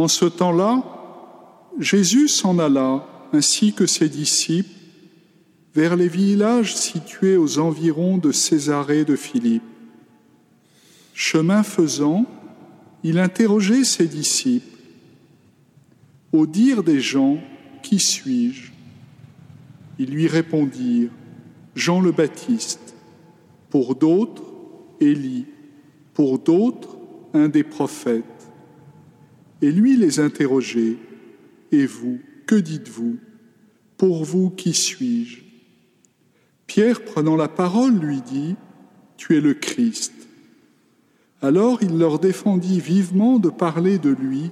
En ce temps-là, Jésus s'en alla, ainsi que ses disciples, vers les villages situés aux environs de Césarée de Philippe. Chemin faisant, il interrogeait ses disciples. Au dire des gens, Qui suis-je? Ils lui répondirent, Jean le Baptiste, pour d'autres, Élie, pour d'autres, un des prophètes. Et lui les interrogeait, Et vous, que dites-vous? Pour vous, qui suis-je? Pierre, prenant la parole, lui dit, Tu es le Christ. Alors il leur défendit vivement de parler de lui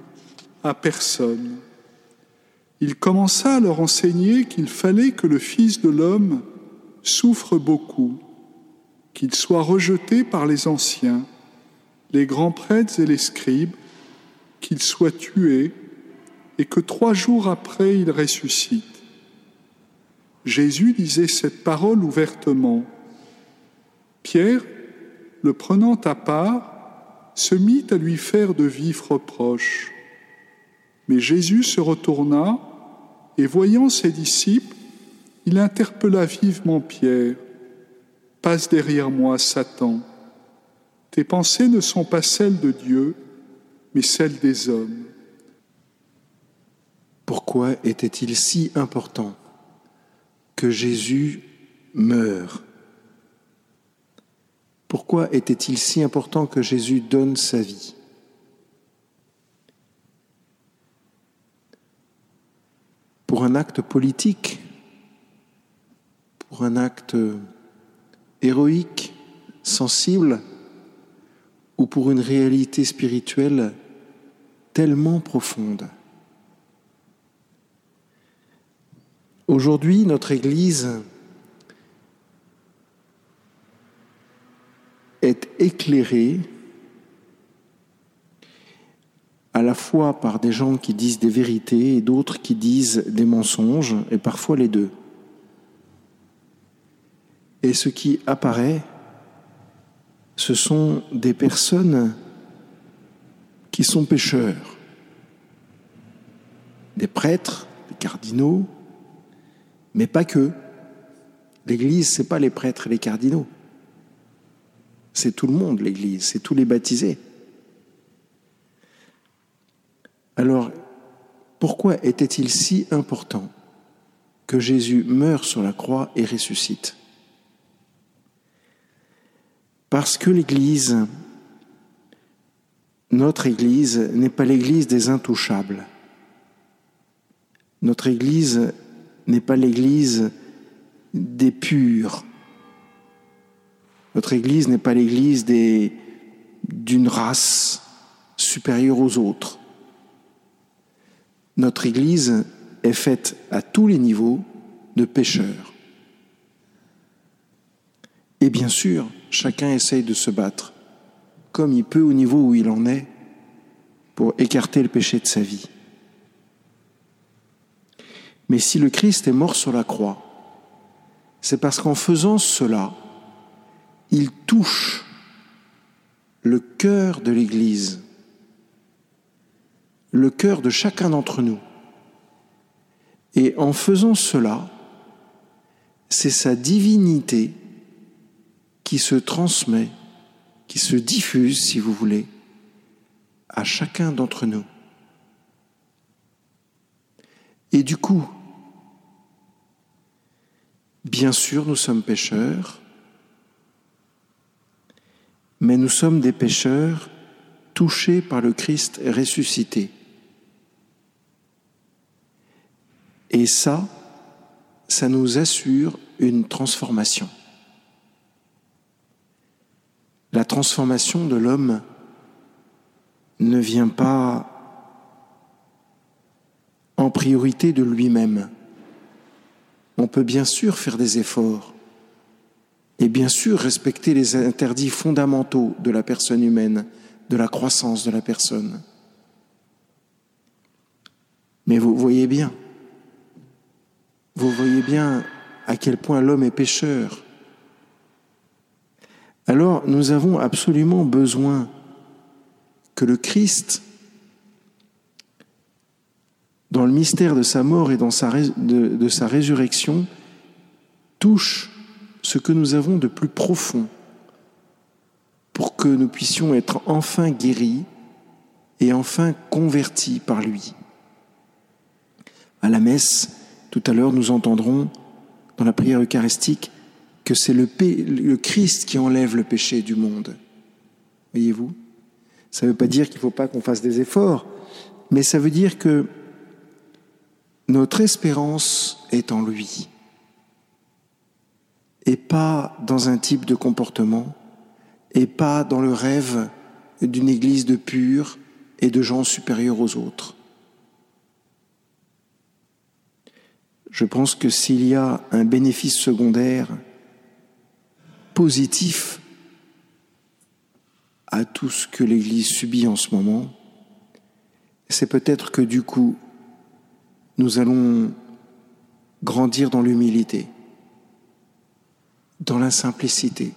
à personne. Il commença à leur enseigner qu'il fallait que le Fils de l'homme souffre beaucoup, qu'il soit rejeté par les anciens, les grands prêtres et les scribes, qu'il soit tué et que trois jours après il ressuscite. Jésus disait cette parole ouvertement. Pierre, le prenant à part, se mit à lui faire de vifs reproches. Mais Jésus se retourna et voyant ses disciples, il interpella vivement Pierre. Passe derrière moi, Satan. Tes pensées ne sont pas celles de Dieu, mais celles des hommes. Pourquoi était-il si important que Jésus meure? Pourquoi était-il si important que Jésus donne sa vie? Pour un acte politique, pour un acte héroïque, sensible, ou pour une réalité spirituelle tellement profonde. Aujourd'hui, notre Église est éclairé à la fois par des gens qui disent des vérités et d'autres qui disent des mensonges, et parfois les deux. Et ce qui apparaît, ce sont des personnes qui sont pécheurs, des prêtres, des cardinaux, mais pas que. L'Église, ce n'est pas les prêtres et les cardinaux. C'est tout le monde, l'Église, c'est tous les baptisés. Alors, pourquoi était-il si important que Jésus meure sur la croix et ressuscite? Parce que l'Église, notre Église, n'est pas l'Église des intouchables. Notre Église n'est pas l'Église des purs, notre Église n'est pas l'Église d'une race supérieure aux autres. Notre Église est faite à tous les niveaux de pécheurs. Et bien sûr, chacun essaye de se battre comme il peut au niveau où il en est pour écarter le péché de sa vie. Mais si le Christ est mort sur la croix, c'est parce qu'en faisant cela, il touche le cœur de l'Église, le cœur de chacun d'entre nous. Et en faisant cela, c'est sa divinité qui se transmet, qui se diffuse, si vous voulez, à chacun d'entre nous. Et du coup, bien sûr, nous sommes pécheurs, mais nous sommes des pécheurs touchés par le Christ ressuscité. Et ça, ça nous assure une transformation. La transformation de l'homme ne vient pas en priorité de lui-même. On peut bien sûr faire des efforts, et bien sûr respecter les interdits fondamentaux de la personne humaine, de la croissance de la personne. Mais vous voyez bien, vous voyez bien à quel point l'homme est pécheur. Alors nous avons absolument besoin que le Christ dans le mystère de sa mort et sa, de sa résurrection, touche ce que nous avons de plus profond pour que nous puissions être enfin guéris et enfin convertis par lui. À la messe, tout à l'heure, nous entendrons dans la prière eucharistique que c'est le, Christ qui enlève le péché du monde. Voyez-vous? Ça ne veut pas dire qu'il ne faut pas qu'on fasse des efforts, mais ça veut dire que notre espérance est en lui et pas dans un type de comportement et pas dans le rêve d'une église de purs et de gens supérieurs aux autres. Je pense que s'il y a un bénéfice secondaire positif à tout ce que l'Église subit en ce moment, c'est peut-être que du coup, nous allons grandir dans l'humilité, dans la simplicité.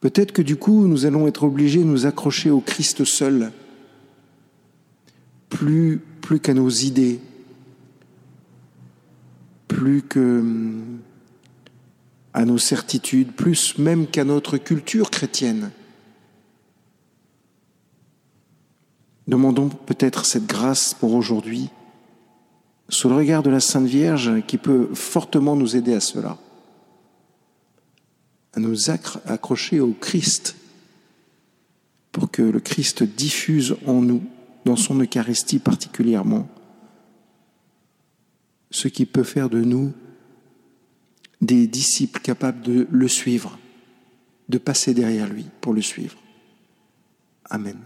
Peut-être que du coup, nous allons être obligés de nous accrocher au Christ seul, plus, plus qu'à nos idées, plus que à nos certitudes, plus même qu'à notre culture chrétienne. Demandons peut-être cette grâce pour aujourd'hui, sous le regard de la Sainte Vierge qui peut fortement nous aider à cela, à nous accrocher au Christ, pour que le Christ diffuse en nous, dans son Eucharistie particulièrement, ce qui peut faire de nous des disciples capables de le suivre, de passer derrière lui pour le suivre. Amen.